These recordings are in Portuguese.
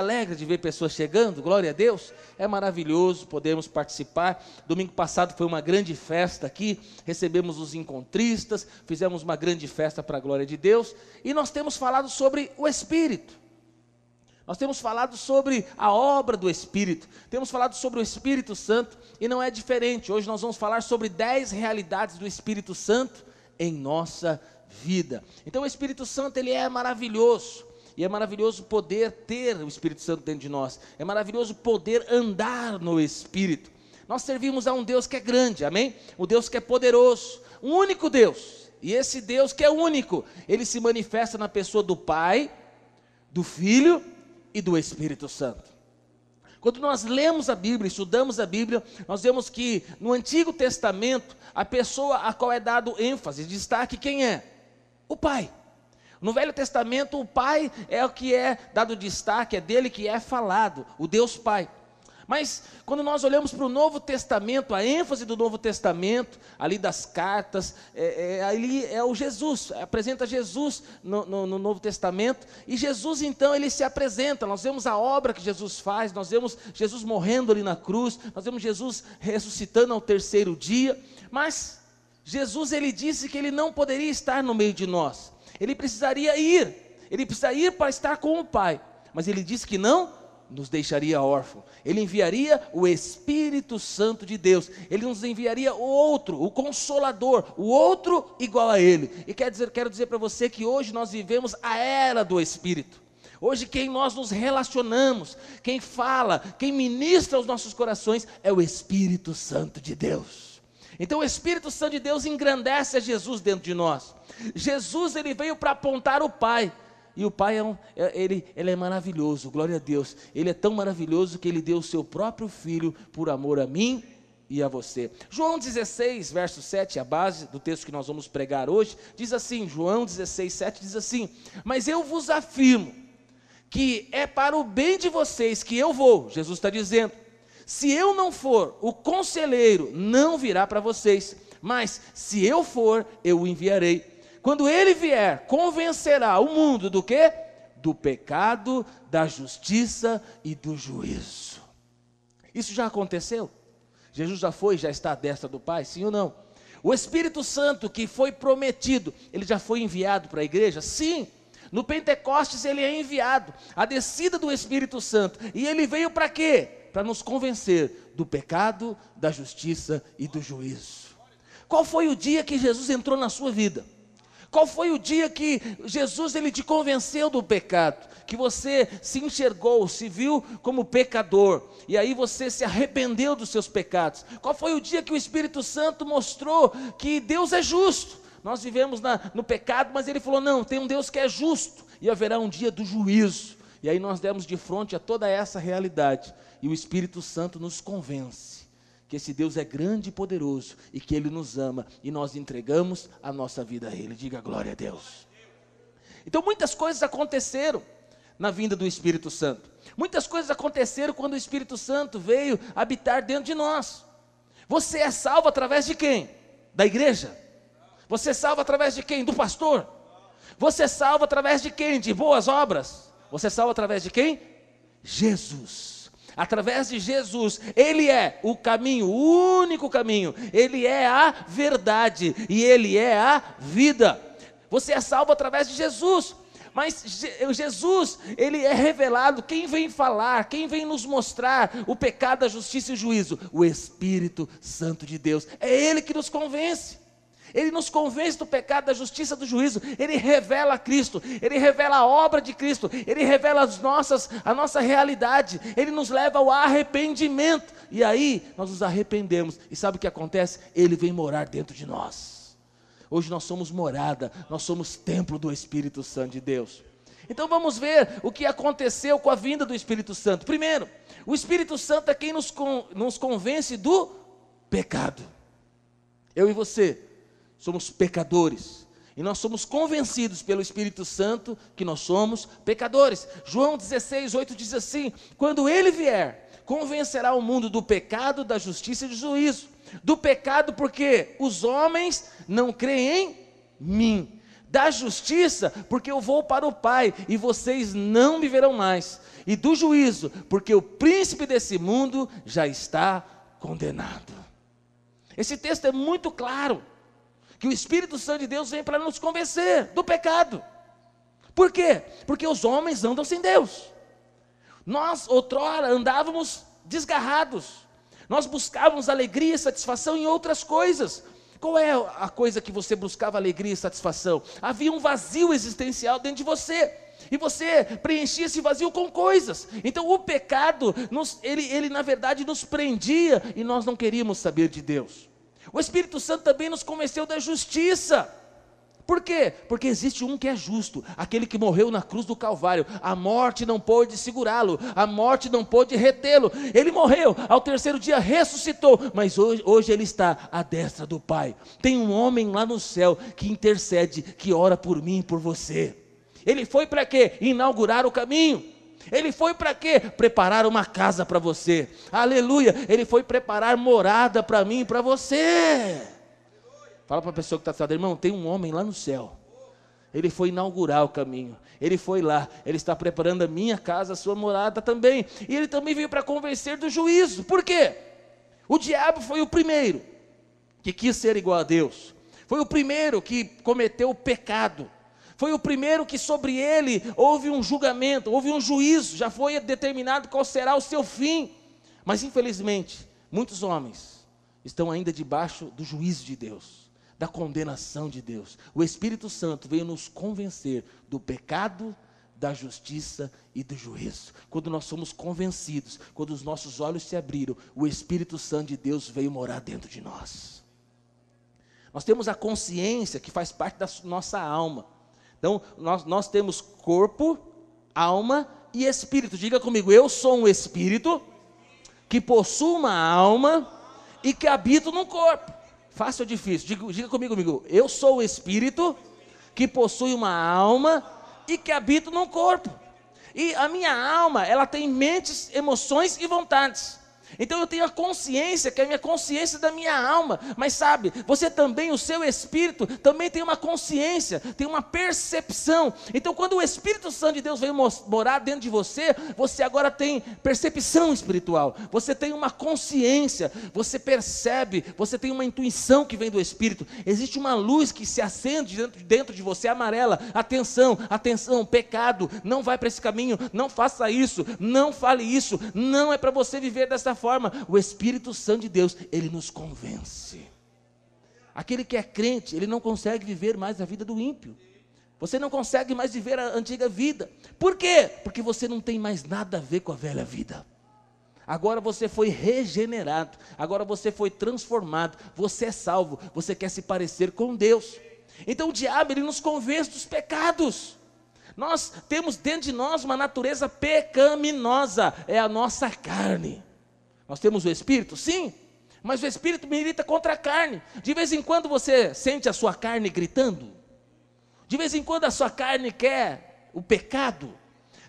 alegre de ver pessoas chegando, glória a Deus. É maravilhoso podermos participar. Domingo passado foi uma grande festa aqui, recebemos os encontristas, fizemos uma grande festa para a glória de Deus e nós temos falado sobre o Espírito. Nós temos falado sobre a obra do Espírito, temos falado sobre o Espírito Santo e não é diferente. Hoje nós vamos falar sobre dez realidades do Espírito Santo em nossa vida. Então o Espírito Santo ele é maravilhoso. E é maravilhoso poder ter o Espírito Santo dentro de nós. É maravilhoso poder andar no Espírito. Nós servimos a um Deus que é grande, amém? O Deus que é poderoso, um único Deus. E esse Deus que é único, ele se manifesta na pessoa do Pai, do Filho e do Espírito Santo. Quando nós lemos a Bíblia, estudamos a Bíblia, nós vemos que no Antigo Testamento, a pessoa a qual é dado ênfase, destaque, quem é? O Pai. No Velho Testamento, o Pai é o que é dado destaque, é dele que é falado, o Deus Pai. Mas quando nós olhamos para o Novo Testamento, a ênfase do Novo Testamento, ali das cartas, é, é, ali é o Jesus, apresenta Jesus no, no, no, Novo Testamento, e Jesus então ele se apresenta. Nós vemos a obra que Jesus faz, nós vemos Jesus morrendo ali na cruz, nós vemos Jesus ressuscitando ao terceiro dia, mas Jesus ele disse que ele não poderia estar no meio de nós, ele precisaria ir, ele precisaria ir para estar com o Pai, mas ele disse que não nos deixaria órfão. Ele enviaria o Espírito Santo de Deus. Ele nos enviaria o outro, o consolador, o outro igual a ele. E quer dizer, quero dizer para você que hoje nós vivemos a era do Espírito. Hoje quem nós nos relacionamos, quem fala, quem ministra aos nossos corações é o Espírito Santo de Deus. Então o Espírito Santo de Deus engrandece a Jesus dentro de nós. Jesus ele veio para apontar o Pai. E o Pai é, um, é, ele, ele é maravilhoso, glória a Deus. Ele é tão maravilhoso que ele deu o seu próprio filho por amor a mim e a você. João 16, verso 7, a base do texto que nós vamos pregar hoje, diz assim: João 16, 7 diz assim: Mas eu vos afirmo que é para o bem de vocês que eu vou, Jesus está dizendo. Se eu não for, o conselheiro não virá para vocês, mas se eu for, eu o enviarei. Quando ele vier, convencerá o mundo do que? Do pecado, da justiça e do juízo. Isso já aconteceu? Jesus já foi, já está à destra do Pai, sim ou não? O Espírito Santo que foi prometido, ele já foi enviado para a igreja? Sim. No Pentecostes ele é enviado, a descida do Espírito Santo. E ele veio para quê? Para nos convencer do pecado, da justiça e do juízo. Qual foi o dia que Jesus entrou na sua vida? Qual foi o dia que Jesus ele te convenceu do pecado? Que você se enxergou, se viu como pecador, e aí você se arrependeu dos seus pecados? Qual foi o dia que o Espírito Santo mostrou que Deus é justo? Nós vivemos na, no pecado, mas ele falou: não, tem um Deus que é justo, e haverá um dia do juízo. E aí nós demos de frente a toda essa realidade, e o Espírito Santo nos convence que esse Deus é grande e poderoso e que Ele nos ama e nós entregamos a nossa vida a Ele. Diga glória a Deus. Então muitas coisas aconteceram na vinda do Espírito Santo. Muitas coisas aconteceram quando o Espírito Santo veio habitar dentro de nós. Você é salvo através de quem? Da igreja? Você é salvo através de quem? Do pastor? Você é salvo através de quem? De boas obras? Você é salvo através de quem? Jesus através de Jesus. Ele é o caminho, o único caminho. Ele é a verdade e ele é a vida. Você é salvo através de Jesus. Mas Jesus, ele é revelado, quem vem falar, quem vem nos mostrar o pecado, a justiça e o juízo? O Espírito Santo de Deus. É ele que nos convence. Ele nos convence do pecado, da justiça, do juízo. Ele revela Cristo. Ele revela a obra de Cristo. Ele revela as nossas, a nossa realidade. Ele nos leva ao arrependimento. E aí nós nos arrependemos. E sabe o que acontece? Ele vem morar dentro de nós. Hoje nós somos morada, nós somos templo do Espírito Santo de Deus. Então vamos ver o que aconteceu com a vinda do Espírito Santo. Primeiro, o Espírito Santo é quem nos, nos convence do pecado. Eu e você somos pecadores. E nós somos convencidos pelo Espírito Santo que nós somos pecadores. João 16, 8 diz assim: Quando ele vier, convencerá o mundo do pecado, da justiça e do juízo. Do pecado, porque os homens não creem em mim. da justiça, porque eu vou para o Pai e vocês não me verão mais, e do juízo, porque o príncipe desse mundo já está condenado. Esse texto é muito claro, que o Espírito Santo de Deus vem para nos convencer do pecado. Por quê? Porque os homens andam sem Deus. Nós, outrora, andávamos desgarrados. Nós buscávamos alegria e satisfação em outras coisas. Qual é a coisa que você buscava alegria e satisfação? Havia um vazio existencial dentro de você. E você preenchia esse vazio com coisas. Então o pecado, nos, ele, ele na verdade nos prendia e nós não queríamos saber de Deus. O Espírito Santo também nos convenceu da justiça. Por quê? Porque existe um que é justo, aquele que morreu na cruz do Calvário. A morte não pôde segurá-lo, a morte não pôde retê-lo. Ele morreu, ao terceiro dia ressuscitou, mas hoje, hoje ele está à destra do Pai. Tem um homem lá no céu que intercede, que ora por mim e por você. Ele foi para quê? Inaugurar o caminho. Ele foi para quê? Preparar uma casa para você. Aleluia. Ele foi preparar morada para mim e para você. Fala para a pessoa que está atrás, irmão, tem um homem lá no céu. Ele foi inaugurar o caminho. Ele foi lá. Ele está preparando a minha casa, a sua morada também. E ele também veio para convencer do juízo. Por quê? O diabo foi o primeiro que quis ser igual a Deus. Foi o primeiro que cometeu o pecado. Foi o primeiro que sobre ele houve um julgamento, houve um juízo, já foi determinado qual será o seu fim. Mas infelizmente, muitos homens estão ainda debaixo do juízo de Deus da condenação de Deus. O Espírito Santo veio nos convencer do pecado, da justiça e do juízo. Quando nós somos convencidos, quando os nossos olhos se abriram, o Espírito Santo de Deus veio morar dentro de nós. Nós temos a consciência que faz parte da nossa alma. Então, nós, nós temos corpo, alma e espírito. Diga comigo, eu sou um espírito que possui uma alma e que habito no corpo. Fácil ou difícil? Diga, diga comigo, amigo. Eu sou o espírito que possui uma alma e que habita num corpo. E a minha alma, ela tem mentes, emoções e vontades. Então eu tenho a consciência, que é a minha consciência da minha alma. Mas sabe, você também, o seu espírito, também tem uma consciência, tem uma percepção. Então quando o Espírito Santo de Deus vem morar dentro de você, você agora tem percepção espiritual. Você tem uma consciência, você percebe, você tem uma intuição que vem do Espírito. Existe uma luz que se acende dentro, dentro de você, amarela. Atenção, atenção, pecado, não vai para esse caminho, não faça isso, não fale isso, não é para você viver dessa forma, o Espírito Santo de Deus, ele nos convence. Aquele que é crente, ele não consegue viver mais a vida do ímpio. Você não consegue mais viver a antiga vida. Por quê? Porque você não tem mais nada a ver com a velha vida. Agora você foi regenerado, agora você foi transformado, você é salvo, você quer se parecer com Deus. Então o diabo ele nos convence dos pecados. Nós temos dentro de nós uma natureza pecaminosa, é a nossa carne. Nós temos o Espírito? Sim, mas o Espírito milita contra a carne. De vez em quando você sente a sua carne gritando. De vez em quando a sua carne quer o pecado.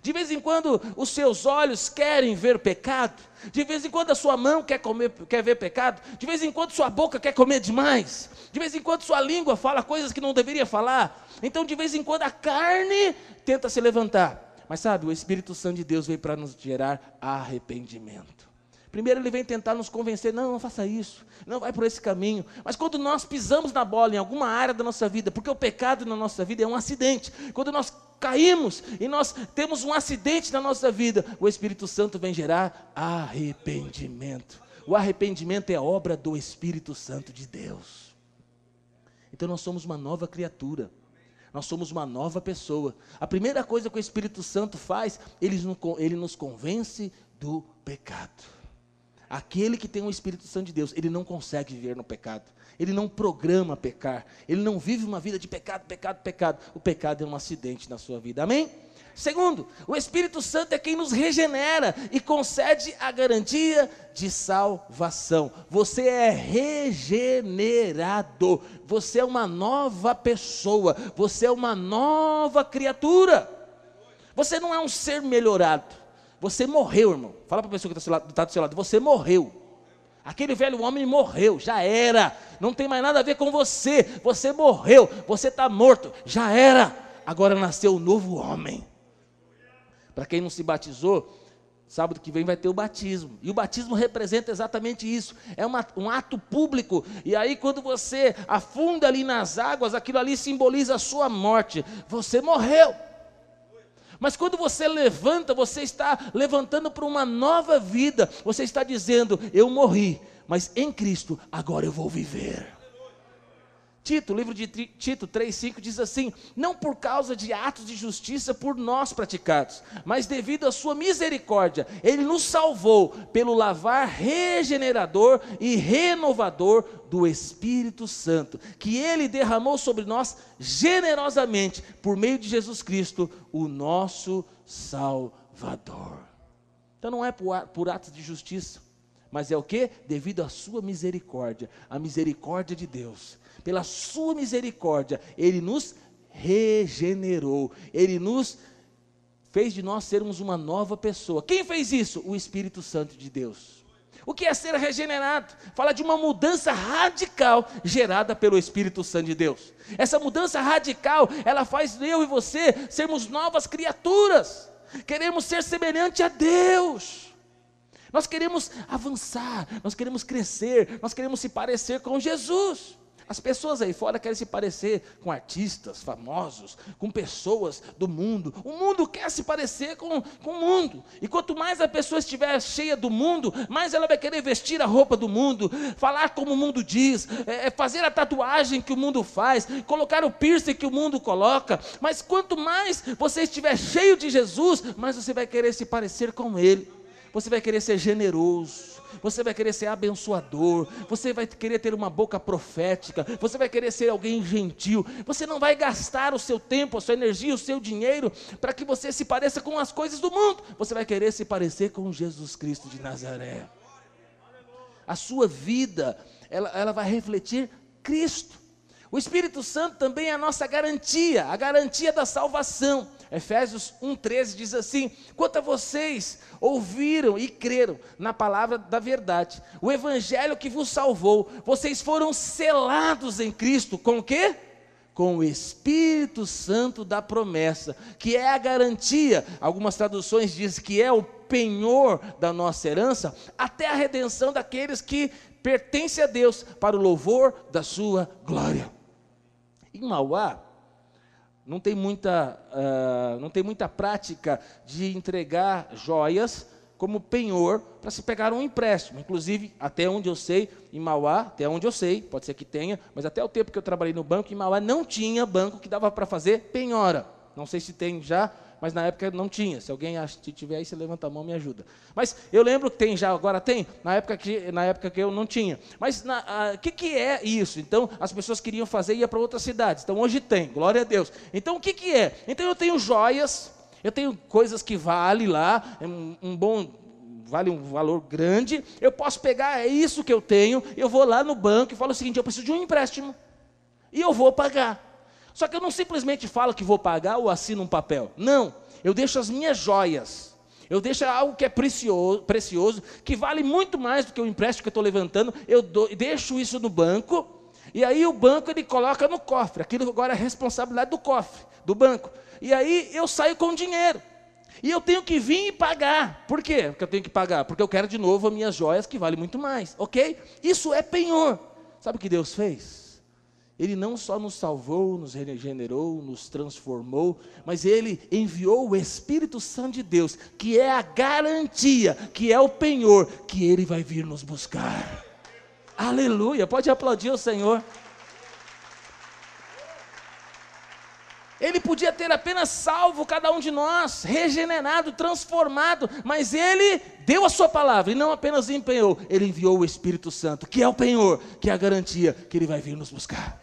De vez em quando os seus olhos querem ver pecado. De vez em quando a sua mão quer, comer, quer ver pecado. De vez em quando sua boca quer comer demais. De vez em quando sua língua fala coisas que não deveria falar. Então, de vez em quando a carne tenta se levantar. Mas sabe, o Espírito Santo de Deus veio para nos gerar arrependimento. Primeiro ele vem tentar nos convencer, não, não faça isso, não vai por esse caminho. Mas quando nós pisamos na bola em alguma área da nossa vida, porque o pecado na nossa vida é um acidente. Quando nós caímos e nós temos um acidente na nossa vida, o Espírito Santo vem gerar arrependimento. O arrependimento é obra do Espírito Santo de Deus. Então nós somos uma nova criatura. Nós somos uma nova pessoa. A primeira coisa que o Espírito Santo faz, ele, ele nos convence do pecado. Aquele que tem o Espírito Santo de Deus, ele não consegue viver no pecado. Ele não programa pecar. Ele não vive uma vida de pecado, pecado, pecado. O pecado é um acidente na sua vida. Amém? Segundo, o Espírito Santo é quem nos regenera e concede a garantia de salvação. Você é regenerado. Você é uma nova pessoa. Você é uma nova criatura. Você não é um ser melhorado. Você morreu, irmão. Fala para a pessoa que está tá do seu lado. Você morreu. Aquele velho homem morreu, já era. Não tem mais nada a ver com você. Você morreu, você está morto, já era. Agora nasceu um novo homem. Para quem não se batizou, sábado que vem vai ter o batismo. E o batismo representa exatamente isso. É uma, um ato público. E aí, quando você afunda ali nas águas, aquilo ali simboliza a sua morte. Você morreu. Mas quando você levanta, você está levantando para uma nova vida. Você está dizendo: Eu morri, mas em Cristo agora eu vou viver. Tito, livro de Tito 3,5 diz assim: Não por causa de atos de justiça por nós praticados, mas devido à sua misericórdia, Ele nos salvou pelo lavar regenerador e renovador do Espírito Santo, que Ele derramou sobre nós generosamente, por meio de Jesus Cristo, o nosso Salvador. Então não é por, atos de justiça, mas é o que? Devido à sua misericórdia, a misericórdia de Deus pela sua misericórdia, Ele nos regenerou, Ele nos fez de nós sermos uma nova pessoa. Quem fez isso? O Espírito Santo de Deus. O que é ser regenerado? Fala de uma mudança radical gerada pelo Espírito Santo de Deus. Essa mudança radical, ela faz eu e você sermos novas criaturas. Queremos ser semelhante a Deus. Nós queremos avançar, nós queremos crescer, nós queremos se parecer com Jesus. As pessoas aí fora querem se parecer com artistas famosos, com pessoas do mundo. O mundo quer se parecer com, com o mundo. E quanto mais a pessoa estiver cheia do mundo, mais ela vai querer vestir a roupa do mundo, falar como o mundo diz, é, é fazer a tatuagem que o mundo faz, colocar o piercing que o mundo coloca. Mas quanto mais você estiver cheio de Jesus, mais você vai querer se parecer com Ele. Você vai querer ser generoso você vai querer ser abençoador, você vai querer ter uma boca profética, você vai querer ser alguém gentil, você não vai gastar o seu tempo, a sua energia, o seu dinheiro para que você se pareça com as coisas do mundo, você vai querer se parecer com Jesus Cristo de Nazaré. A sua vida, ela, ela vai refletir Cristo. O Espírito Santo também é a nossa garantia, a garantia da salvação. Efésios 1,13 diz assim: quanto a vocês ouviram e creram na palavra da verdade, o evangelho que vos salvou, vocês foram selados em Cristo com o quê? Com o Espírito Santo da promessa, que é a garantia, algumas traduções dizem que é o penhor da nossa herança, até a redenção daqueles que pertencem a Deus, para o louvor da sua glória. Em Mauá, não tem muita, uh, não tem muita prática de entregar joias como penhor para se pegar um empréstimo. Inclusive, até onde eu sei, em Mauá, até onde eu sei, pode ser que tenha, mas até o tempo que eu trabalhei no banco, em Mauá não tinha banco que dava para fazer penhora. Não sei se tem já, mas na época não tinha. Se alguém tiver aí, você levanta a mão e me ajuda. Mas eu lembro que tem já, agora tem, na época que, na época que eu não tinha. Mas o que, que é isso? Então, as pessoas queriam fazer e ia para outras cidades. Então, hoje tem, glória a Deus. Então, o que, que é? Então, eu tenho joias, eu tenho coisas que valem lá, é um, um bom vale um valor grande, eu posso pegar, é isso que eu tenho, eu vou lá no banco e falo o seguinte: eu preciso de um empréstimo. E eu vou pagar. Só que eu não simplesmente falo que vou pagar ou assino um papel. Não, eu deixo as minhas joias. Eu deixo algo que é precioso, precioso que vale muito mais do que o empréstimo que eu estou levantando. Eu dou, deixo isso no banco. E aí o banco ele coloca no cofre. Aquilo agora é responsabilidade do cofre, do banco. E aí eu saio com dinheiro. E eu tenho que vir e pagar. Por quê? Porque eu tenho que pagar? Porque eu quero de novo as minhas joias que valem muito mais. Ok? Isso é penhor. Sabe o que Deus fez? Ele não só nos salvou, nos regenerou, nos transformou, mas ele enviou o Espírito Santo de Deus, que é a garantia, que é o penhor, que ele vai vir nos buscar. Aleluia! Pode aplaudir o Senhor. Ele podia ter apenas salvo cada um de nós, regenerado, transformado, mas ele deu a sua palavra e não apenas empenhou, ele enviou o Espírito Santo, que é o penhor, que é a garantia que ele vai vir nos buscar.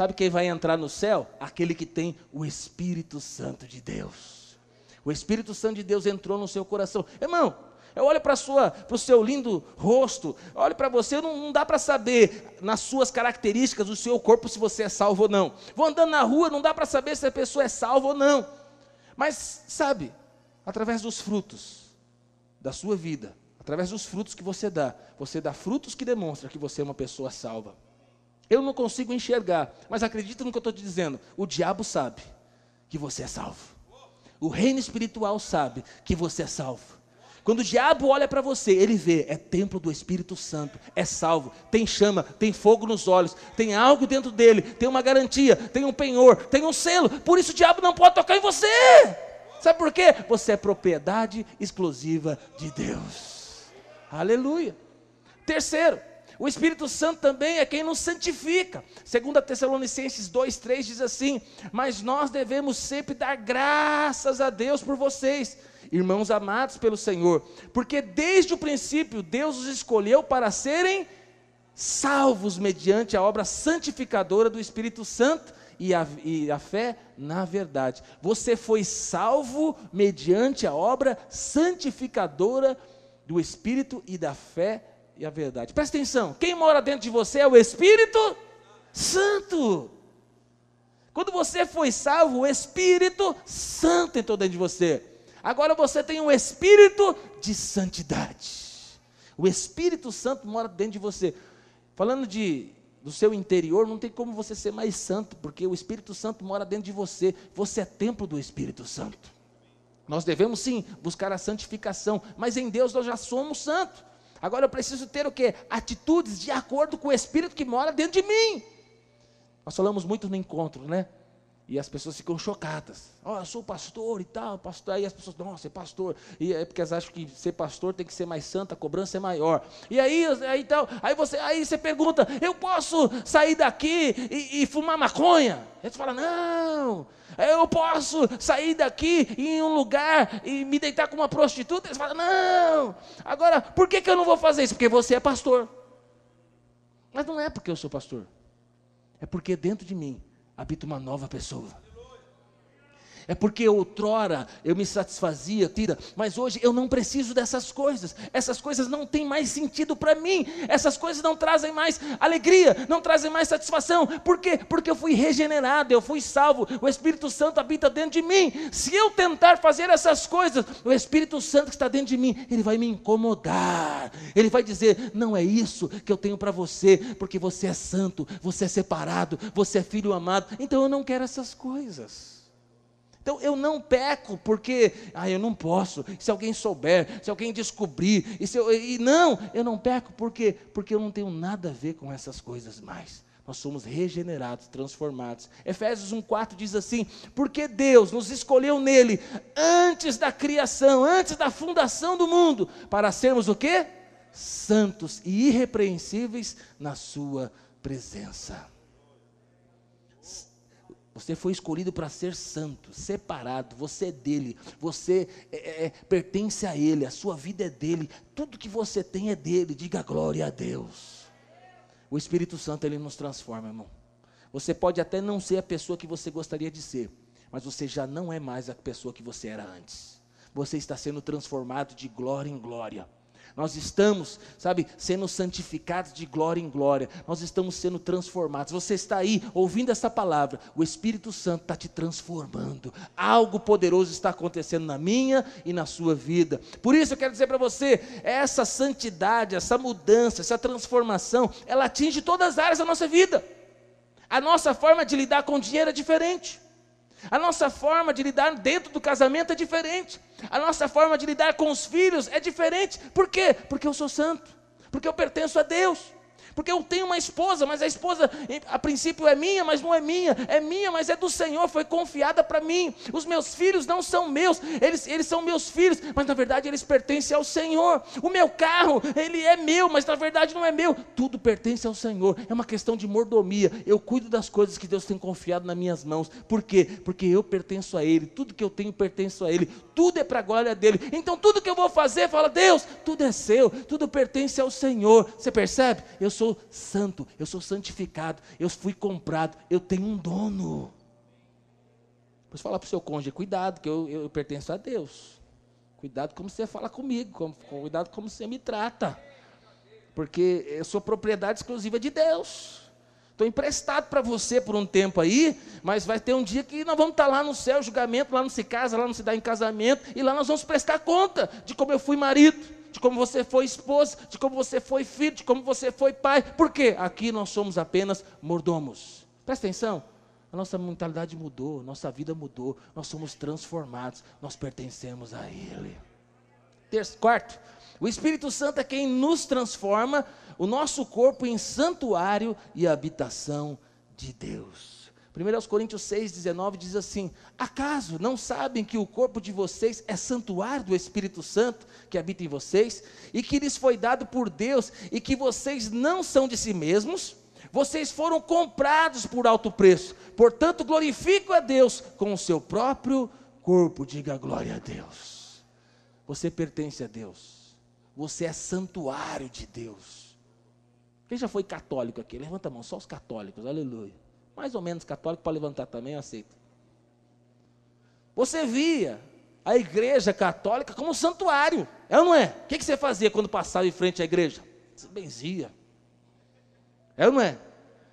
Sabe quem vai entrar no céu? Aquele que tem o Espírito Santo de Deus. O Espírito Santo de Deus entrou no seu coração. Irmão, eu olho para o seu lindo rosto, olho para você, não, não dá para saber nas suas características do seu corpo se você é salvo ou não. Vou andando na rua, não dá para saber se a pessoa é salva ou não. Mas, sabe, através dos frutos da sua vida, Através dos frutos que você dá. Você dá frutos que demonstram que você é uma pessoa salva. Eu não consigo enxergar, mas acredita no que eu estou te dizendo. O diabo sabe que você é salvo. O reino espiritual sabe que você é salvo. Quando o diabo olha para você, ele vê, é templo do Espírito Santo, é salvo, tem chama, tem fogo nos olhos, tem algo dentro dele, tem uma garantia, tem um penhor, tem um selo. Por isso o diabo não pode tocar em você. Sabe por quê? Você é propriedade exclusiva de Deus. Aleluia. Terceiro, o Espírito Santo também é quem nos santifica. Segundo Tessalonicenses 2:3 diz assim: "Mas nós devemos sempre dar graças a Deus por vocês, irmãos amados pelo Senhor, porque desde o princípio Deus os escolheu para serem salvos mediante a obra santificadora do Espírito Santo e a, e a fé na verdade. Você foi salvo mediante a obra santificadora do Espírito e da fé e a verdade. Presta atenção: quem mora dentro de você é o Espírito Santo. Quando você foi salvo, o Espírito Santo entrou dentro de você. Agora você tem um espírito de santidade. O Espírito Santo mora dentro de você. Falando de do seu interior, não tem como você ser mais santo, porque o Espírito Santo mora dentro de você. Você é templo do Espírito Santo. Nós devemos sim buscar a santificação, mas em Deus nós já somos santos. Agora eu preciso ter o que? Atitudes de acordo com o Espírito que mora dentro de mim. Nós falamos muito no encontro, né? E as pessoas ficam chocadas. Ó, oh, eu sou pastor e tal, pastor. Aí as pessoas, nossa, é pastor. E é porque elas acham que ser pastor tem que ser mais santo, a cobrança é maior. E aí, aí, tal, aí, você, aí você pergunta, eu posso sair daqui e, e fumar maconha? Eles falam, não, eu posso sair daqui em um lugar e me deitar com uma prostituta? Eles falam, não. Agora, por que, que eu não vou fazer isso? Porque você é pastor. Mas não é porque eu sou pastor. É porque dentro de mim habita uma nova pessoa. É porque outrora eu me satisfazia, tira, mas hoje eu não preciso dessas coisas. Essas coisas não têm mais sentido para mim. Essas coisas não trazem mais alegria, não trazem mais satisfação. Por quê? Porque eu fui regenerado, eu fui salvo. O Espírito Santo habita dentro de mim. Se eu tentar fazer essas coisas, o Espírito Santo que está dentro de mim, ele vai me incomodar. Ele vai dizer: "Não é isso que eu tenho para você, porque você é santo, você é separado, você é filho amado. Então eu não quero essas coisas." Então eu não peco porque, ah, eu não posso. Se alguém souber, se alguém descobrir, e, eu, e não, eu não peco porque porque eu não tenho nada a ver com essas coisas mais. Nós somos regenerados, transformados. Efésios 1:4 diz assim: "Porque Deus nos escolheu nele antes da criação, antes da fundação do mundo, para sermos o quê? Santos e irrepreensíveis na sua presença." Você foi escolhido para ser santo, separado, você é dele, você é, é, é, pertence a ele, a sua vida é dele, tudo que você tem é dele, diga glória a Deus. O Espírito Santo ele nos transforma, irmão. Você pode até não ser a pessoa que você gostaria de ser, mas você já não é mais a pessoa que você era antes. Você está sendo transformado de glória em glória. Nós estamos, sabe, sendo santificados de glória em glória. Nós estamos sendo transformados. Você está aí ouvindo essa palavra. O Espírito Santo está te transformando. Algo poderoso está acontecendo na minha e na sua vida. Por isso eu quero dizer para você: essa santidade, essa mudança, essa transformação, ela atinge todas as áreas da nossa vida. A nossa forma de lidar com o dinheiro é diferente. A nossa forma de lidar dentro do casamento é diferente. A nossa forma de lidar com os filhos é diferente. Por quê? Porque eu sou santo. Porque eu pertenço a Deus. Porque eu tenho uma esposa, mas a esposa a princípio é minha, mas não é minha. É minha, mas é do Senhor, foi confiada para mim. Os meus filhos não são meus, eles, eles são meus filhos, mas na verdade eles pertencem ao Senhor. O meu carro, ele é meu, mas na verdade não é meu. Tudo pertence ao Senhor. É uma questão de mordomia. Eu cuido das coisas que Deus tem confiado nas minhas mãos. Por quê? Porque eu pertenço a Ele. Tudo que eu tenho pertence a Ele. Tudo é para a glória dele. Então tudo que eu vou fazer, fala, Deus, tudo é seu, tudo pertence ao Senhor. Você percebe? Eu sou santo, eu sou santificado, eu fui comprado, eu tenho um dono. Depois fala para o seu cônjuge, cuidado, que eu, eu, eu, pertenço a Deus. Cuidado como você fala comigo, como, cuidado como você me trata. Porque eu sou propriedade exclusiva de Deus. Estou emprestado para você por um tempo aí, mas vai ter um dia que nós vamos estar tá lá no céu, julgamento, lá não se casa, lá não se dá em casamento, e lá nós vamos prestar conta de como eu fui marido, de como você foi esposa, de como você foi filho, de como você foi pai. Por quê? Aqui nós somos apenas mordomos. Presta atenção. A nossa mentalidade mudou, nossa vida mudou, nós somos transformados, nós pertencemos a Ele. Terço, quarto, o Espírito Santo é quem nos transforma o nosso corpo em santuário e habitação de Deus. 1 Coríntios 6, 19 diz assim: Acaso não sabem que o corpo de vocês é santuário do Espírito Santo que habita em vocês, e que lhes foi dado por Deus, e que vocês não são de si mesmos? Vocês foram comprados por alto preço, portanto, glorifico a Deus com o seu próprio corpo. Diga glória a Deus. Você pertence a Deus, você é santuário de Deus. Quem já foi católico aqui? Levanta a mão, só os católicos, aleluia mais ou menos católico para levantar também, eu aceito. Você via a igreja católica como um santuário, é ou não é? O que, que você fazia quando passava em frente à igreja? Você benzia. É ou não é?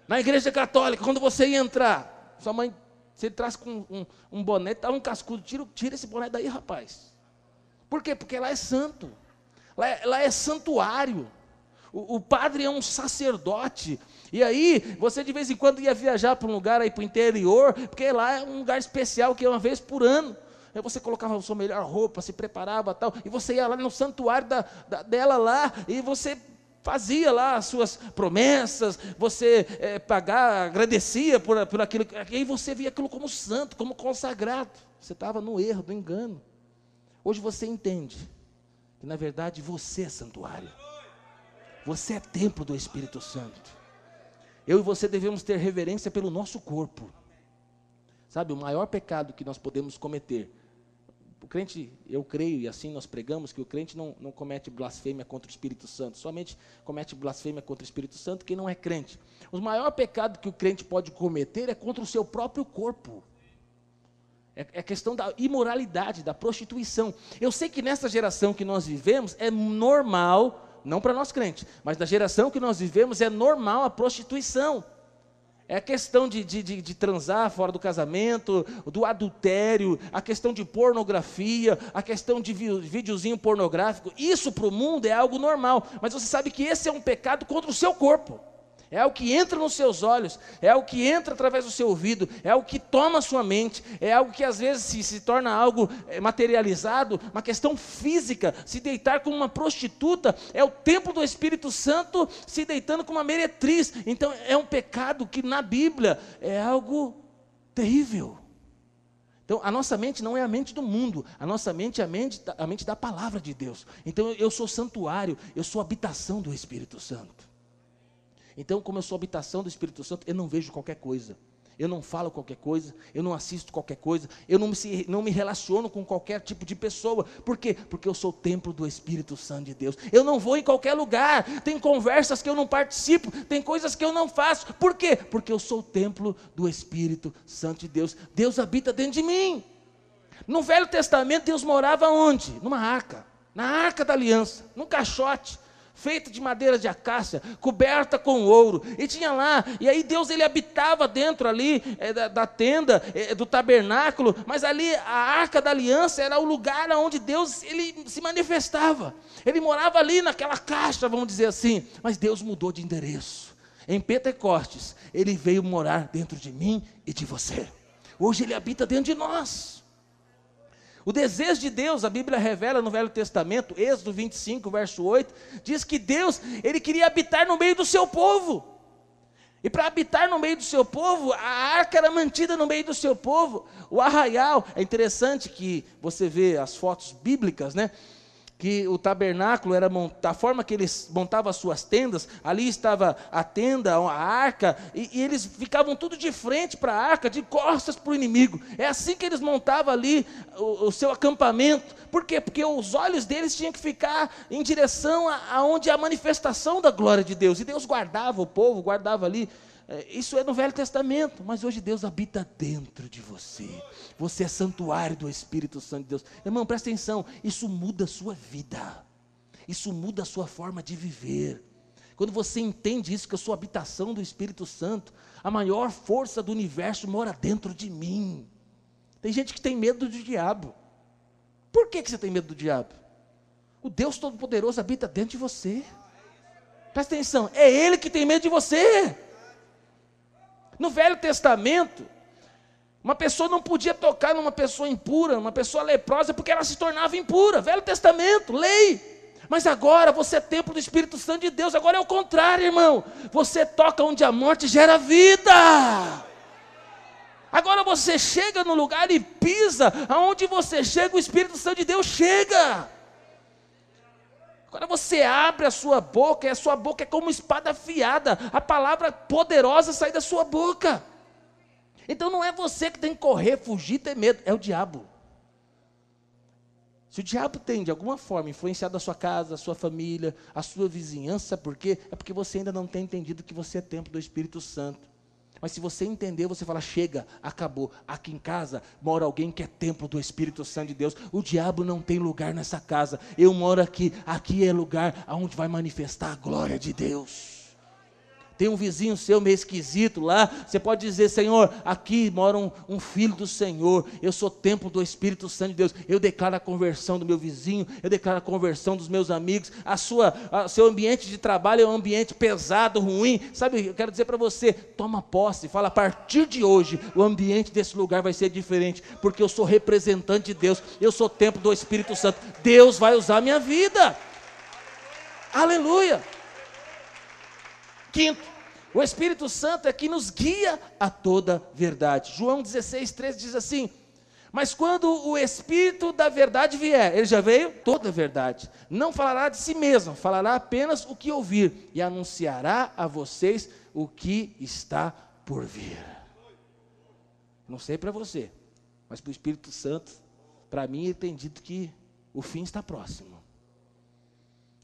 Na igreja católica, quando você ia entrar, sua mãe, você traz com um, um boné, tá um cascudo, tira, tira esse boné daí, rapaz. Por quê? Porque lá é santo, lá é, lá é santuário. O, padre é um sacerdote. E aí, você de vez em quando ia viajar para um lugar aí para o interior, porque lá é um lugar especial que é uma vez por ano. Aí você colocava a sua melhor roupa, se preparava tal, e você ia lá no santuário da, da, dela lá, e você fazia lá as suas promessas, você é, pagar, agradecia por, por aquilo, e aí você via aquilo como santo, como consagrado. Você estava no erro, no engano. Hoje você entende que na verdade você é santuário. Você é templo do Espírito Santo. Eu e você devemos ter reverência pelo nosso corpo. Sabe, o maior pecado que nós podemos cometer. O crente, eu creio, e assim nós pregamos, que o crente não, não comete blasfêmia contra o Espírito Santo, somente comete blasfêmia contra o Espírito Santo quem não é crente. O maior pecado que o crente pode cometer é contra o seu próprio corpo. É, é questão da imoralidade, da prostituição. Eu sei que nessa geração que nós vivemos é normal não para nós crentes, mas na geração que nós vivemos é normal a prostituição. É a questão de, de, de, de, transar fora do casamento, do adultério, a questão de pornografia, a questão de videozinho pornográfico. Isso para o mundo é algo normal. Mas você sabe que esse é um pecado contra o seu corpo é algo que entra nos seus olhos, é algo que entra através do seu ouvido, é algo que toma a sua mente, é algo que às vezes se, se torna algo eh, materializado, uma questão física. Se deitar com uma prostituta é o templo do Espírito Santo se deitando com uma meretriz. Então é um pecado que na Bíblia é algo terrível. Então, a nossa mente não é a mente do mundo, a nossa mente é a mente, a mente da palavra de Deus. Então, eu sou santuário, eu sou habitação do Espírito Santo. Então, como eu sou habitação do Espírito Santo, eu não vejo qualquer coisa. Eu não falo qualquer coisa, eu não assisto qualquer coisa, eu não me, não me relaciono com qualquer tipo de pessoa. Por quê? Porque eu sou o templo do Espírito Santo de Deus. Eu não vou em qualquer lugar, tem conversas que eu não participo, tem coisas que eu não faço. Por quê? Porque eu sou o templo do Espírito Santo de Deus. Deus habita dentro de mim. No Velho Testamento, Deus morava onde? Numa arca, na arca da aliança, num caixote feita de madeira de acácia, coberta com ouro, e tinha lá, e aí Deus ele habitava dentro ali é, da, da, tenda, é, do tabernáculo, mas ali a arca da aliança era o lugar onde Deus ele se manifestava, ele morava ali naquela caixa, vamos dizer assim, mas Deus mudou de endereço, em Pentecostes, ele veio morar dentro de mim e de você, hoje ele habita dentro de nós, o desejo de Deus, a Bíblia revela no Velho Testamento, Êxodo 25, verso 8, diz que Deus, ele queria habitar no meio do seu povo. E para habitar no meio do seu povo, a arca era mantida no meio do seu povo. O arraial, é interessante que você vê as fotos bíblicas, né? Que o tabernáculo era da forma que eles montavam as suas tendas, ali estava a tenda, a arca, e, e eles ficavam tudo de frente para a arca, de costas para o inimigo. É assim que eles montavam ali o, o, seu acampamento. Por quê? Porque os olhos deles tinham que ficar em direção aonde a, a manifestação da glória de Deus. E Deus guardava o povo, guardava ali isso é no Velho Testamento, mas hoje Deus habita dentro de você. Você é santuário do Espírito Santo de Deus. Irmão, presta atenção, isso muda a sua vida. Isso muda a sua forma de viver. Quando você entende isso, que eu sou habitação do Espírito Santo, a maior força do universo mora dentro de mim. Tem gente que tem medo do diabo. Por que, que você tem medo do diabo? O Deus Todo-Poderoso habita dentro de você. Presta atenção, é Ele que tem medo de você. No Velho Testamento, uma pessoa não podia tocar numa pessoa impura, uma pessoa leprosa, porque ela se tornava impura. Velho Testamento, lei. Mas agora você é templo do Espírito Santo de Deus. Agora é o contrário, irmão. Você toca onde a morte gera vida. Agora você chega no lugar e pisa, aonde você chega, o Espírito Santo de Deus chega. Agora você abre a sua boca, e a sua boca é como espada afiada, a palavra poderosa sai da sua boca. Então não é você que tem que correr, fugir, ter medo, é o diabo. Se o diabo tem, de alguma forma, influenciado a sua casa, a sua família, a sua vizinhança, por quê? É porque você ainda não tem entendido que você é templo do Espírito Santo. Mas se você entender, você fala: chega, acabou. Aqui em casa mora alguém que é templo do Espírito Santo de Deus. O diabo não tem lugar nessa casa. Eu moro aqui. Aqui é lugar onde vai manifestar a glória de Deus tem um vizinho seu meio esquisito lá, você pode dizer, Senhor, aqui mora um, um, filho do Senhor, eu sou templo do Espírito Santo de Deus, eu declaro a conversão do meu vizinho, eu declaro a conversão dos meus amigos, a sua, a, seu ambiente de trabalho é um ambiente pesado, ruim, sabe, eu quero dizer para você, toma posse, fala, a partir de hoje, o ambiente desse lugar vai ser diferente, porque eu sou representante de Deus, eu sou templo do Espírito Santo, Deus vai usar a minha vida, aleluia, Quinto, o Espírito Santo é que nos guia a toda verdade. João 16, 13 diz assim: Mas quando o Espírito da verdade vier, ele já veio? Toda a verdade. Não falará de si mesmo, falará apenas o que ouvir e anunciará a vocês o que está por vir. Não sei para você, mas para o Espírito Santo, para mim, ele tem dito que o fim está próximo.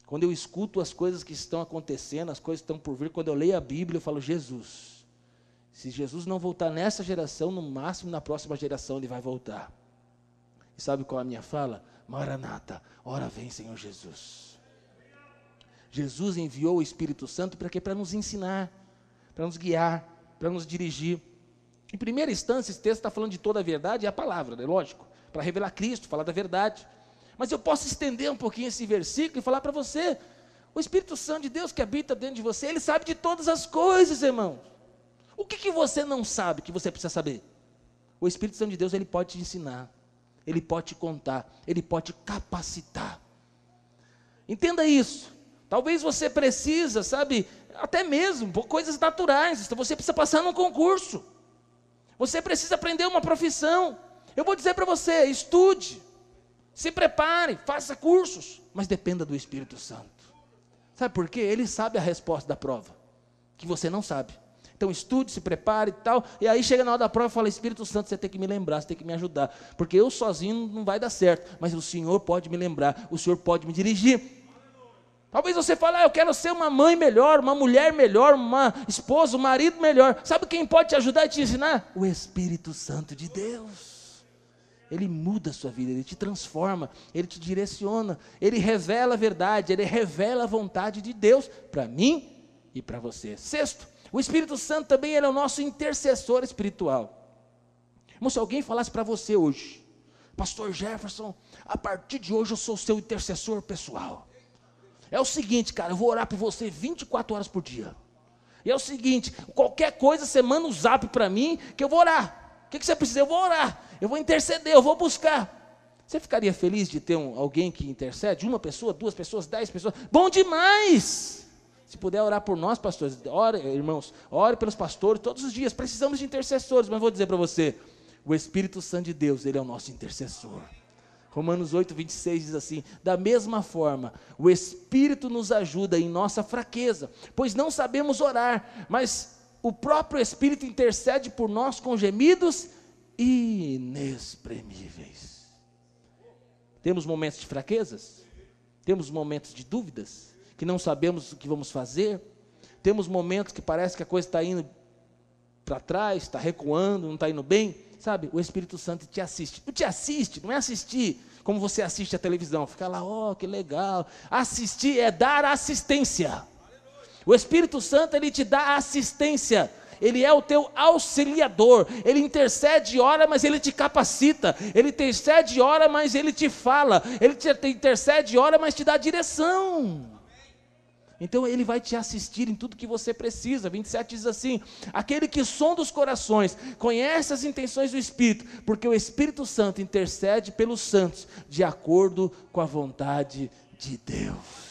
Quando eu escuto as coisas que estão acontecendo, as coisas que estão por vir, quando eu leio a Bíblia, eu falo, Jesus. Se Jesus não voltar nessa geração, no máximo na próxima geração ele vai voltar. E sabe qual é a minha fala? Maranata, ora vem, Senhor Jesus. Jesus enviou o Espírito Santo para quê? Para nos ensinar, para nos guiar, para nos dirigir. Em primeira instância, esse texto está falando de toda a verdade, é a palavra, é lógico, para revelar Cristo, falar da verdade. Mas eu posso estender um pouquinho esse versículo e falar para você: o Espírito Santo de Deus que habita dentro de você, ele sabe de todas as coisas, irmão. O que, que você não sabe que você precisa saber? O Espírito Santo de Deus, ele pode te ensinar, ele pode te contar, ele pode te capacitar. Entenda isso. Talvez você precisa, sabe, até mesmo por coisas naturais. Então você precisa passar num concurso. Você precisa aprender uma profissão. Eu vou dizer para você, estude. Se prepare, faça cursos, mas dependa do Espírito Santo. Sabe por quê? Ele sabe a resposta da prova, que você não sabe. Então estude, se prepare e tal. E aí chega na hora da prova e fala: Espírito Santo, você tem que me lembrar, você tem que me ajudar. Porque eu sozinho não vai dar certo. Mas o Senhor pode me lembrar, o Senhor pode me dirigir. Talvez você fale, ah, eu quero ser uma mãe melhor, uma mulher melhor, uma esposa, um marido melhor. Sabe quem pode te ajudar e te ensinar? O Espírito Santo de Deus. Ele muda a sua vida, ele te transforma, ele te direciona, ele revela a verdade, ele revela a vontade de Deus para mim e para você. Sexto, o Espírito Santo também é o nosso intercessor espiritual. Irmão, se alguém falasse para você hoje, Pastor Jefferson, a partir de hoje eu sou seu intercessor pessoal. É o seguinte, cara, eu vou orar por você 24 horas por dia. E é o seguinte, qualquer coisa você manda um zap para mim que eu vou orar. O que, que você precisa? Eu vou orar eu vou interceder, eu vou buscar. Você ficaria feliz de ter um, alguém que intercede? Uma pessoa, duas pessoas, dez pessoas? Bom demais! Se puder orar por nós, pastores, ore, irmãos, ore pelos pastores todos os dias. Precisamos de intercessores, mas vou dizer para você: o Espírito Santo de Deus, ele é o nosso intercessor. Romanos 8, 26 diz assim: Da mesma forma, o Espírito nos ajuda em nossa fraqueza, pois não sabemos orar, mas o próprio Espírito intercede por nós com gemidos inexprimíveis. Temos momentos de fraquezas, temos momentos de dúvidas, que não sabemos o que vamos fazer, temos momentos que parece que a coisa está indo para trás, está recuando, não está indo bem, sabe? O Espírito Santo te assiste. Não te assiste, não é assistir como você assiste a televisão, fica lá, oh, que legal. Assistir é dar assistência. O Espírito Santo ele te dá assistência Ele é o teu auxiliador. Ele intercede ora, mas ele te capacita. Ele intercede ora, mas ele te fala. Ele te intercede ora, mas te dá direção. Então ele vai te assistir em tudo que você precisa. 27 diz assim: aquele que sonda os corações, conhece as intenções do Espírito, porque o Espírito Santo intercede pelos santos, de acordo com a vontade de Deus.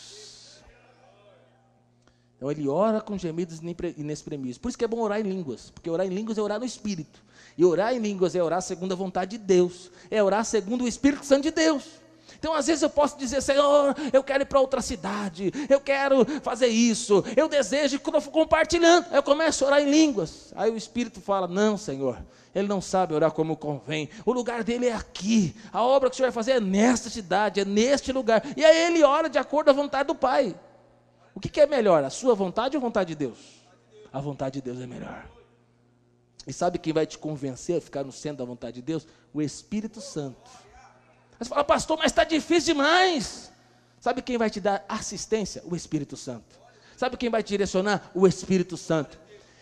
Então ele ora com gemidos inexprimíveis. Por isso que é bom orar em línguas, porque orar em línguas é orar no Espírito. E orar em línguas é orar segundo a vontade de Deus, é orar segundo o Espírito Santo de Deus. Então, às vezes, eu posso dizer, Senhor, eu quero ir para outra cidade, eu quero fazer isso, eu desejo, quando eu for compartilhando, eu começo a orar em línguas. Aí o Espírito fala: Não, Senhor, ele não sabe orar como convém, o lugar dele é aqui, a obra que o Senhor vai fazer é nesta cidade, é neste lugar. E aí ele ora de acordo a vontade do Pai. O que, que é melhor, a sua vontade ou a vontade de Deus? A vontade de Deus é melhor. E sabe quem vai te convencer a ficar no centro da vontade de Deus? O Espírito Santo. Você fala, pastor, mas está difícil demais. Sabe quem vai te dar assistência? O Espírito Santo. Sabe quem vai te direcionar? O Espírito Santo.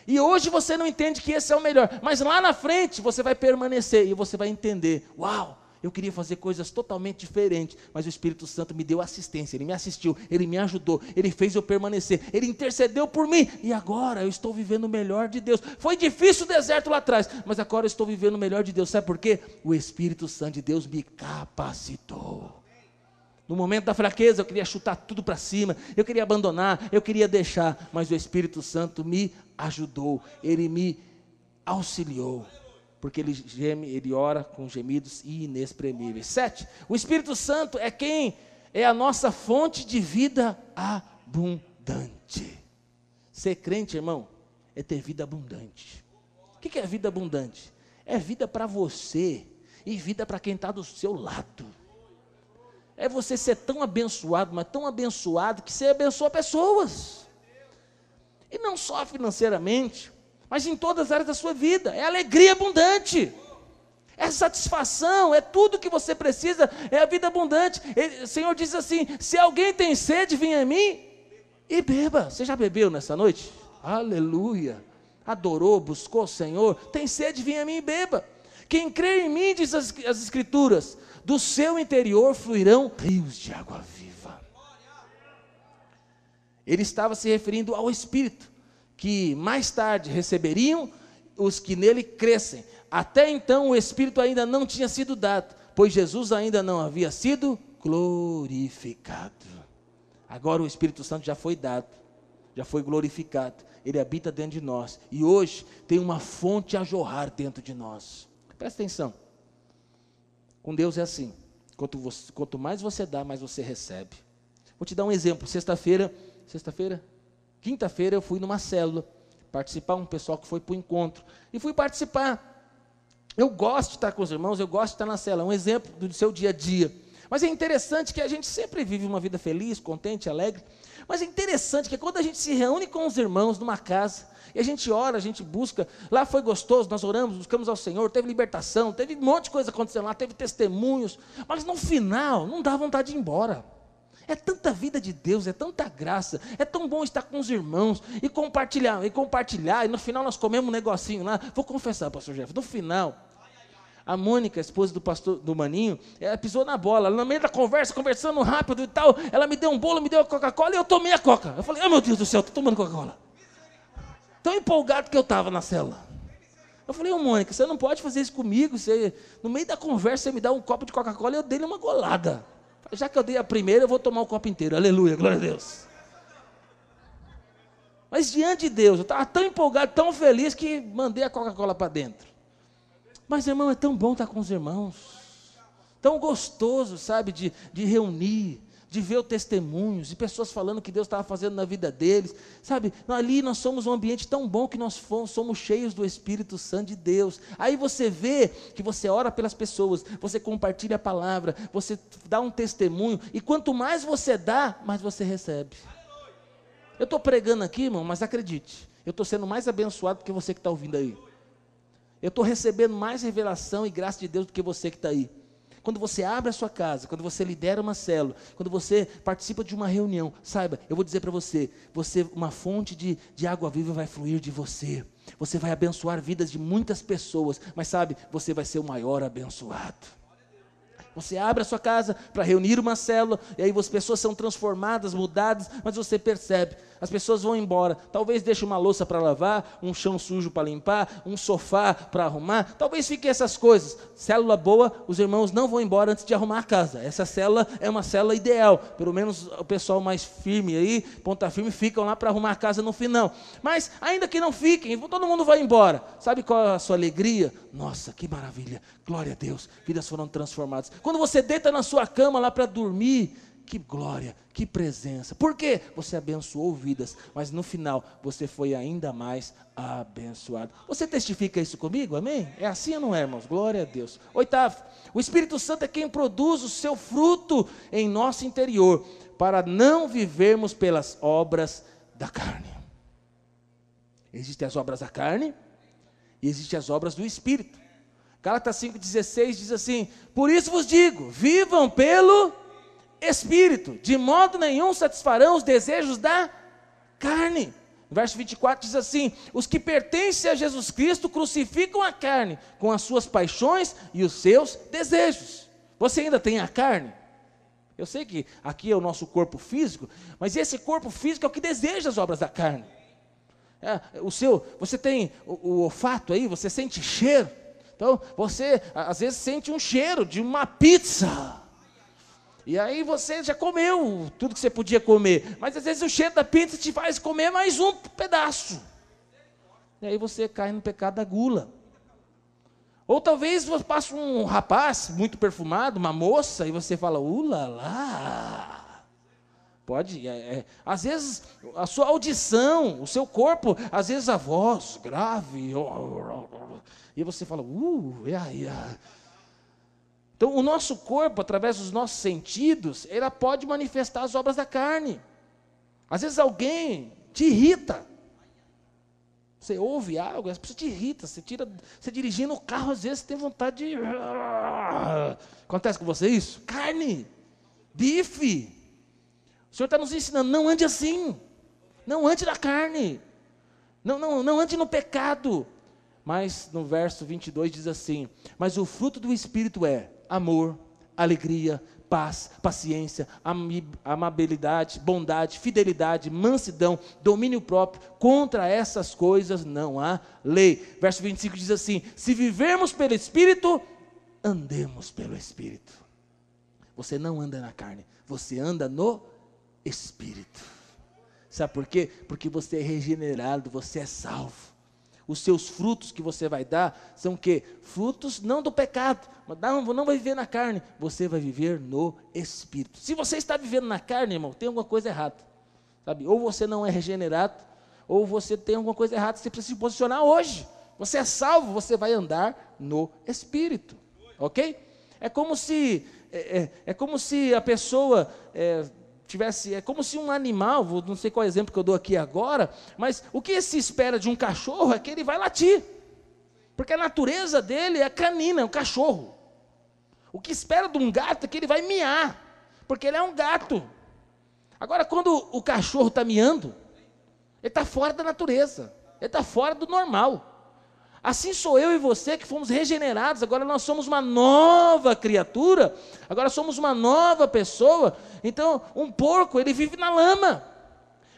E hoje você não entende que esse é o melhor, mas lá na frente você vai permanecer e você vai entender: uau, eu queria fazer coisas totalmente diferentes, mas o Espírito Santo me deu assistência, ele me assistiu, ele me ajudou, ele fez eu permanecer, ele intercedeu por mim, e agora eu estou vivendo o melhor de Deus. Foi difícil o deserto lá atrás, mas agora eu estou vivendo o melhor de Deus. Sabe por quê? O Espírito Santo de Deus me capacitou. No momento da fraqueza, eu queria chutar tudo para cima, eu queria abandonar, eu queria deixar, mas o Espírito Santo me ajudou, ele me auxiliou porque ele geme, ele ora com gemidos inexprimíveis. Sete, o Espírito Santo é quem é a nossa fonte de vida abundante. Ser crente, irmão, é ter vida abundante. O que é vida abundante? É vida para você e vida para quem está do seu lado. É você ser tão abençoado, mas tão abençoado que você abençoa pessoas. E não só financeiramente, mas em todas as áreas da sua vida. É alegria abundante. É satisfação, é tudo que você precisa, é a vida abundante. Ele, o Senhor diz assim: se alguém tem sede, venha a mim e beba. Você já bebeu nessa noite? Aleluia. Adorou, buscou o Senhor. Tem sede, venha a mim e beba. Quem crê em mim, diz as, as Escrituras, do seu interior fluirão rios de água viva. Ele estava se referindo ao Espírito que mais tarde receberiam os que nele crescem. Até então o Espírito ainda não tinha sido dado, pois Jesus ainda não havia sido glorificado. Agora o Espírito Santo já foi dado, já foi glorificado, ele habita dentro de nós e hoje tem uma fonte a jorrar dentro de nós. Presta atenção, com Deus é assim: quanto, você, quanto mais você dá, mais você recebe. Vou te dar um exemplo. Sexta-feira, sexta-feira, Quinta-feira eu fui numa célula, participar, um pessoal que foi para o encontro. E fui participar. Eu gosto de estar com os irmãos, eu gosto de estar na célula, é um exemplo do seu dia a dia. Mas é interessante que a gente sempre vive uma vida feliz, contente, alegre. Mas é interessante que quando a gente se reúne com os irmãos numa casa, e a gente ora, a gente busca, lá foi gostoso, nós oramos, buscamos ao Senhor, teve libertação, teve um monte de coisa acontecendo lá, teve testemunhos, mas no final não dá vontade de ir embora. É tanta vida de Deus, é tanta graça, é tão bom estar com os irmãos e compartilhar, e compartilhar, e no final nós comemos um negocinho lá. Vou confessar, pastor Jeff, no final, a Mônica, a esposa do pastor do Maninho, ela pisou na bola, no meio da conversa, conversando rápido e tal, ela me deu um bolo, me deu a Coca-Cola e eu tomei a Coca. Eu falei, oh meu Deus do céu, estou tomando Coca-Cola. Tão empolgado que eu estava na cela. Eu falei, ô oh, Mônica, você não pode fazer isso comigo. Você, no meio da conversa, você me dá um copo de Coca-Cola e eu dei-lhe uma golada já que eu dei a primeira, eu vou tomar o copo inteiro. Aleluia, glória a Deus. Mas diante de Deus, eu estava tão empolgado, tão feliz, que mandei a Coca-Cola para dentro. Mas, irmão, é tão bom estar com os irmãos. Tão gostoso, sabe, de, de reunir, de ver testemunhos, de pessoas falando que Deus estava fazendo na vida deles. Sabe, ali nós somos um ambiente tão bom que nós fomos, somos cheios do Espírito Santo de Deus. Aí você vê que você ora pelas pessoas, você compartilha a palavra, você dá um testemunho, e quanto mais você dá, mais você recebe. Eu estou pregando aqui, irmão, mas acredite, eu estou sendo mais abençoado do que você que está ouvindo aí. Eu estou recebendo mais revelação e graça de Deus do que você que está aí. Quando você abre a sua casa, quando você lidera uma célula, quando você participa de uma reunião, saiba, eu vou dizer para você, você uma fonte de, de água viva vai fluir de você. Você vai abençoar vidas de muitas pessoas, mas sabe, você vai ser o maior abençoado. Você abre a sua casa para reunir uma célula, e aí as pessoas são transformadas, mudadas, mas você percebe, as pessoas vão embora. Talvez deixe uma louça para lavar, um chão sujo para limpar, um sofá para arrumar. Talvez fique essas coisas. Célula boa, os irmãos não vão embora antes de arrumar a casa. Essa célula é uma célula ideal. Pelo menos o pessoal mais firme aí, ponta firme, ficam lá para arrumar a casa no final. Mas ainda que não fiquem, todo mundo vai embora. Sabe qual é a sua alegria? Nossa, que maravilha. Glória a Deus. Vidas foram transformadas. Quando você deita na sua cama lá para dormir, que glória, que presença. Por quê? Você abençoou vidas, mas no final você foi ainda mais abençoado. Você testifica isso comigo? Amém? É assim ou não é, irmãos? Glória a Deus. Oitavo, o Espírito Santo é quem produz o seu fruto em nosso interior, para não vivermos pelas obras da carne. Existem as obras da carne e existem as obras do Espírito. Gálatas 5,16 diz assim: Por isso vos digo, vivam pelo Espírito, de modo nenhum satisfarão os desejos da carne. Verso 24 diz assim: Os que pertencem a Jesus Cristo crucificam a carne com as suas paixões e os seus desejos. Você ainda tem a carne? Eu sei que aqui é o nosso corpo físico, mas esse corpo físico é o que deseja as obras da carne. É, o seu, você tem o, o olfato aí, você sente cheiro. Então, você às vezes sente um cheiro de uma pizza. E aí você já comeu tudo que você podia comer. Mas às vezes o cheiro da pizza te faz comer mais um pedaço. E aí você cai no pecado da gula. Ou talvez você passe um rapaz muito perfumado, uma moça, e você fala, ula lá. Pode, é, é. às vezes a sua audição, o seu corpo, às vezes a voz grave. E você fala, uh, é, é. Então, o nosso corpo, através dos nossos sentidos, ela pode manifestar as obras da carne. Às vezes alguém te irrita. Você ouve algo, as pessoas te irrita. Você tira, você dirigindo o carro, às vezes você tem vontade de. Acontece com você isso? Carne, bife. O Senhor está nos ensinando, não ande assim. Não ande na carne. Não, não, não ande no pecado. Mas no verso 22 diz assim: Mas o fruto do Espírito é amor, alegria, paz, paciência, amabilidade, bondade, fidelidade, mansidão, domínio próprio. Contra essas coisas não há lei. Verso 25 diz assim: Se vivermos pelo Espírito, andemos pelo Espírito. Você não anda na carne, você anda no Espírito. Sabe por quê? Porque você é regenerado, você é salvo os seus frutos que você vai dar são que frutos não do pecado, não, não vai viver na carne, você vai viver no espírito. Se você está vivendo na carne, irmão, tem alguma coisa errada. Sabe? Ou você não é regenerado, ou você tem alguma coisa errada, você precisa se posicionar hoje. Você é salvo, você vai andar no espírito. OK? É como se é, é, é como se a pessoa é, tivesse. É como se um animal, não sei qual exemplo que eu dou aqui agora, mas o que se espera de um cachorro é que ele vai latir. Porque a natureza dele é canina, é um cachorro. O que espera de um gato é que ele vai miar, porque ele é um gato. Agora, quando o cachorro está miando, ele está fora da natureza, ele está fora do normal. Assim sou eu e você que fomos regenerados, agora nós somos uma nova criatura, agora somos uma nova pessoa. Então, um porco, ele vive na lama.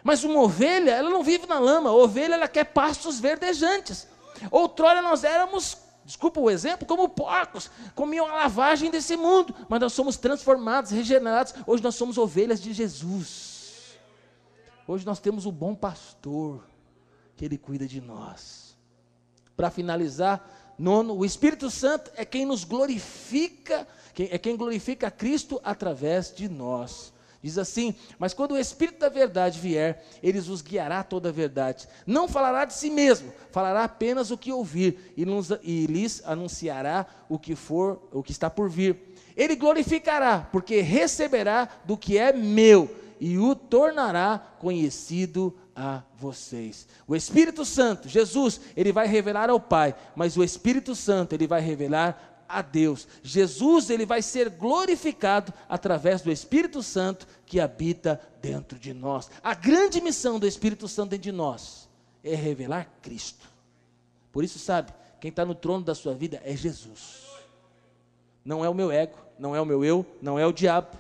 Mas uma ovelha, ela não vive na lama. A ovelha, ela quer pastos verdejantes. Outrora nós éramos, desculpa o exemplo, como porcos, comiam a lavagem desse mundo, mas nós somos transformados, regenerados. Hoje nós somos ovelhas de Jesus. Hoje nós temos o bom pastor, que ele cuida de nós. Para finalizar, nono, o Espírito Santo é quem nos glorifica, é quem glorifica Cristo através de nós. Diz assim: Mas quando o Espírito da verdade vier, ele vos guiará a toda a verdade. Não falará de si mesmo, falará apenas o que ouvir e, nos, e lhes anunciará o que for, o que está por vir. Ele glorificará, porque receberá do que é meu e o tornará conhecido a vocês. O Espírito Santo, Jesus, ele vai revelar ao Pai, mas o Espírito Santo, ele vai revelar a Deus. Jesus ele vai ser glorificado através do Espírito Santo que habita dentro de nós. A grande missão do Espírito Santo dentro de nós é revelar Cristo. Por isso, sabe, quem está no trono da sua vida é Jesus. Não é o meu ego, não é o meu eu, não é o diabo.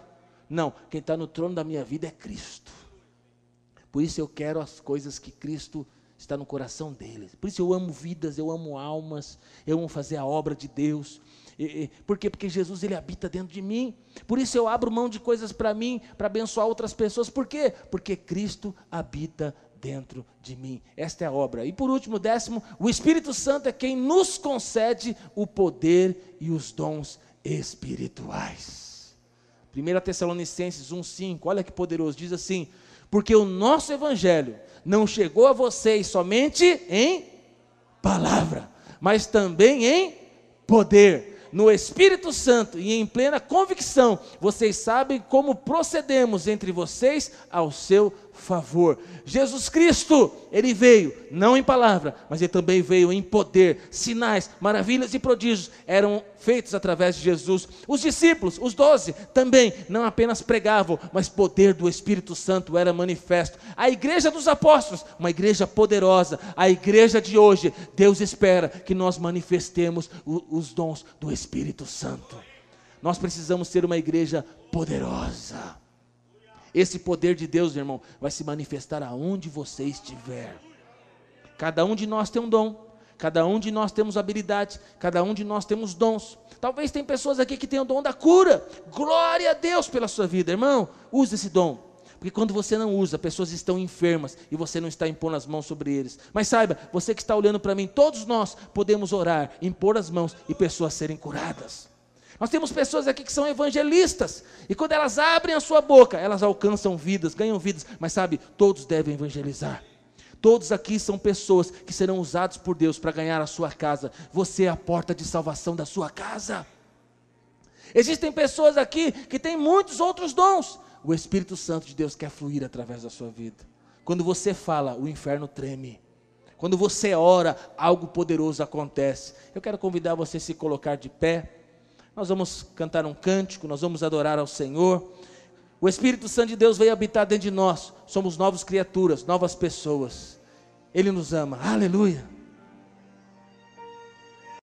Não, quem está no trono da minha vida é Cristo. Por isso eu quero as coisas que Cristo está no coração deles. Por isso eu amo vidas, eu amo almas, eu amo fazer a obra de Deus. E, e, por quê? Porque Jesus ele habita dentro de mim. Por isso eu abro mão de coisas para mim, para abençoar outras pessoas. Por quê? Porque Cristo habita dentro de mim. Esta é a obra. E por último, décimo, o Espírito Santo é quem nos concede o poder e os dons espirituais. 1 Tessalonicenses 1,5, olha que poderoso, diz assim: porque o nosso evangelho não chegou a vocês somente em palavra, mas também em poder. No Espírito Santo e em plena convicção, vocês sabem como procedemos entre vocês ao seu favor. Jesus Cristo, ele veio não em palavra, mas ele também veio em poder. Sinais, maravilhas e prodígios eram feitos através de Jesus. Os discípulos, os doze, também não apenas pregavam, mas poder do Espírito Santo era manifesto. A igreja dos apóstolos, uma igreja poderosa. A igreja de hoje, Deus espera que nós manifestemos os dons do Espírito Santo. Nós precisamos ser uma igreja poderosa. Esse poder de Deus, irmão, vai se manifestar aonde você estiver. Cada um de nós tem um dom, cada um de nós temos habilidades, cada um de nós temos dons. Talvez tem pessoas aqui que têm o dom da cura. Glória a Deus pela sua vida, irmão. Use esse dom. Porque quando você não usa, pessoas estão enfermas e você não está impondo as mãos sobre eles. Mas saiba, você que está olhando para mim, todos nós podemos orar, impor as mãos e pessoas serem curadas. Nós temos pessoas aqui que são evangelistas, e quando elas abrem a sua boca, elas alcançam vidas, ganham vidas, mas sabe, todos devem evangelizar. Todos aqui são pessoas que serão usados por Deus para ganhar a sua casa. Você é a porta de salvação da sua casa. Existem pessoas aqui que têm muitos outros dons. O Espírito Santo de Deus quer fluir através da sua vida. Quando você fala, o inferno treme. Quando você ora, algo poderoso acontece. Eu quero convidar você a se colocar de pé. Nós vamos cantar um cântico, nós vamos adorar ao Senhor. O Espírito Santo de Deus veio habitar dentro de nós. Somos novas criaturas, novas pessoas. Ele nos ama. Aleluia.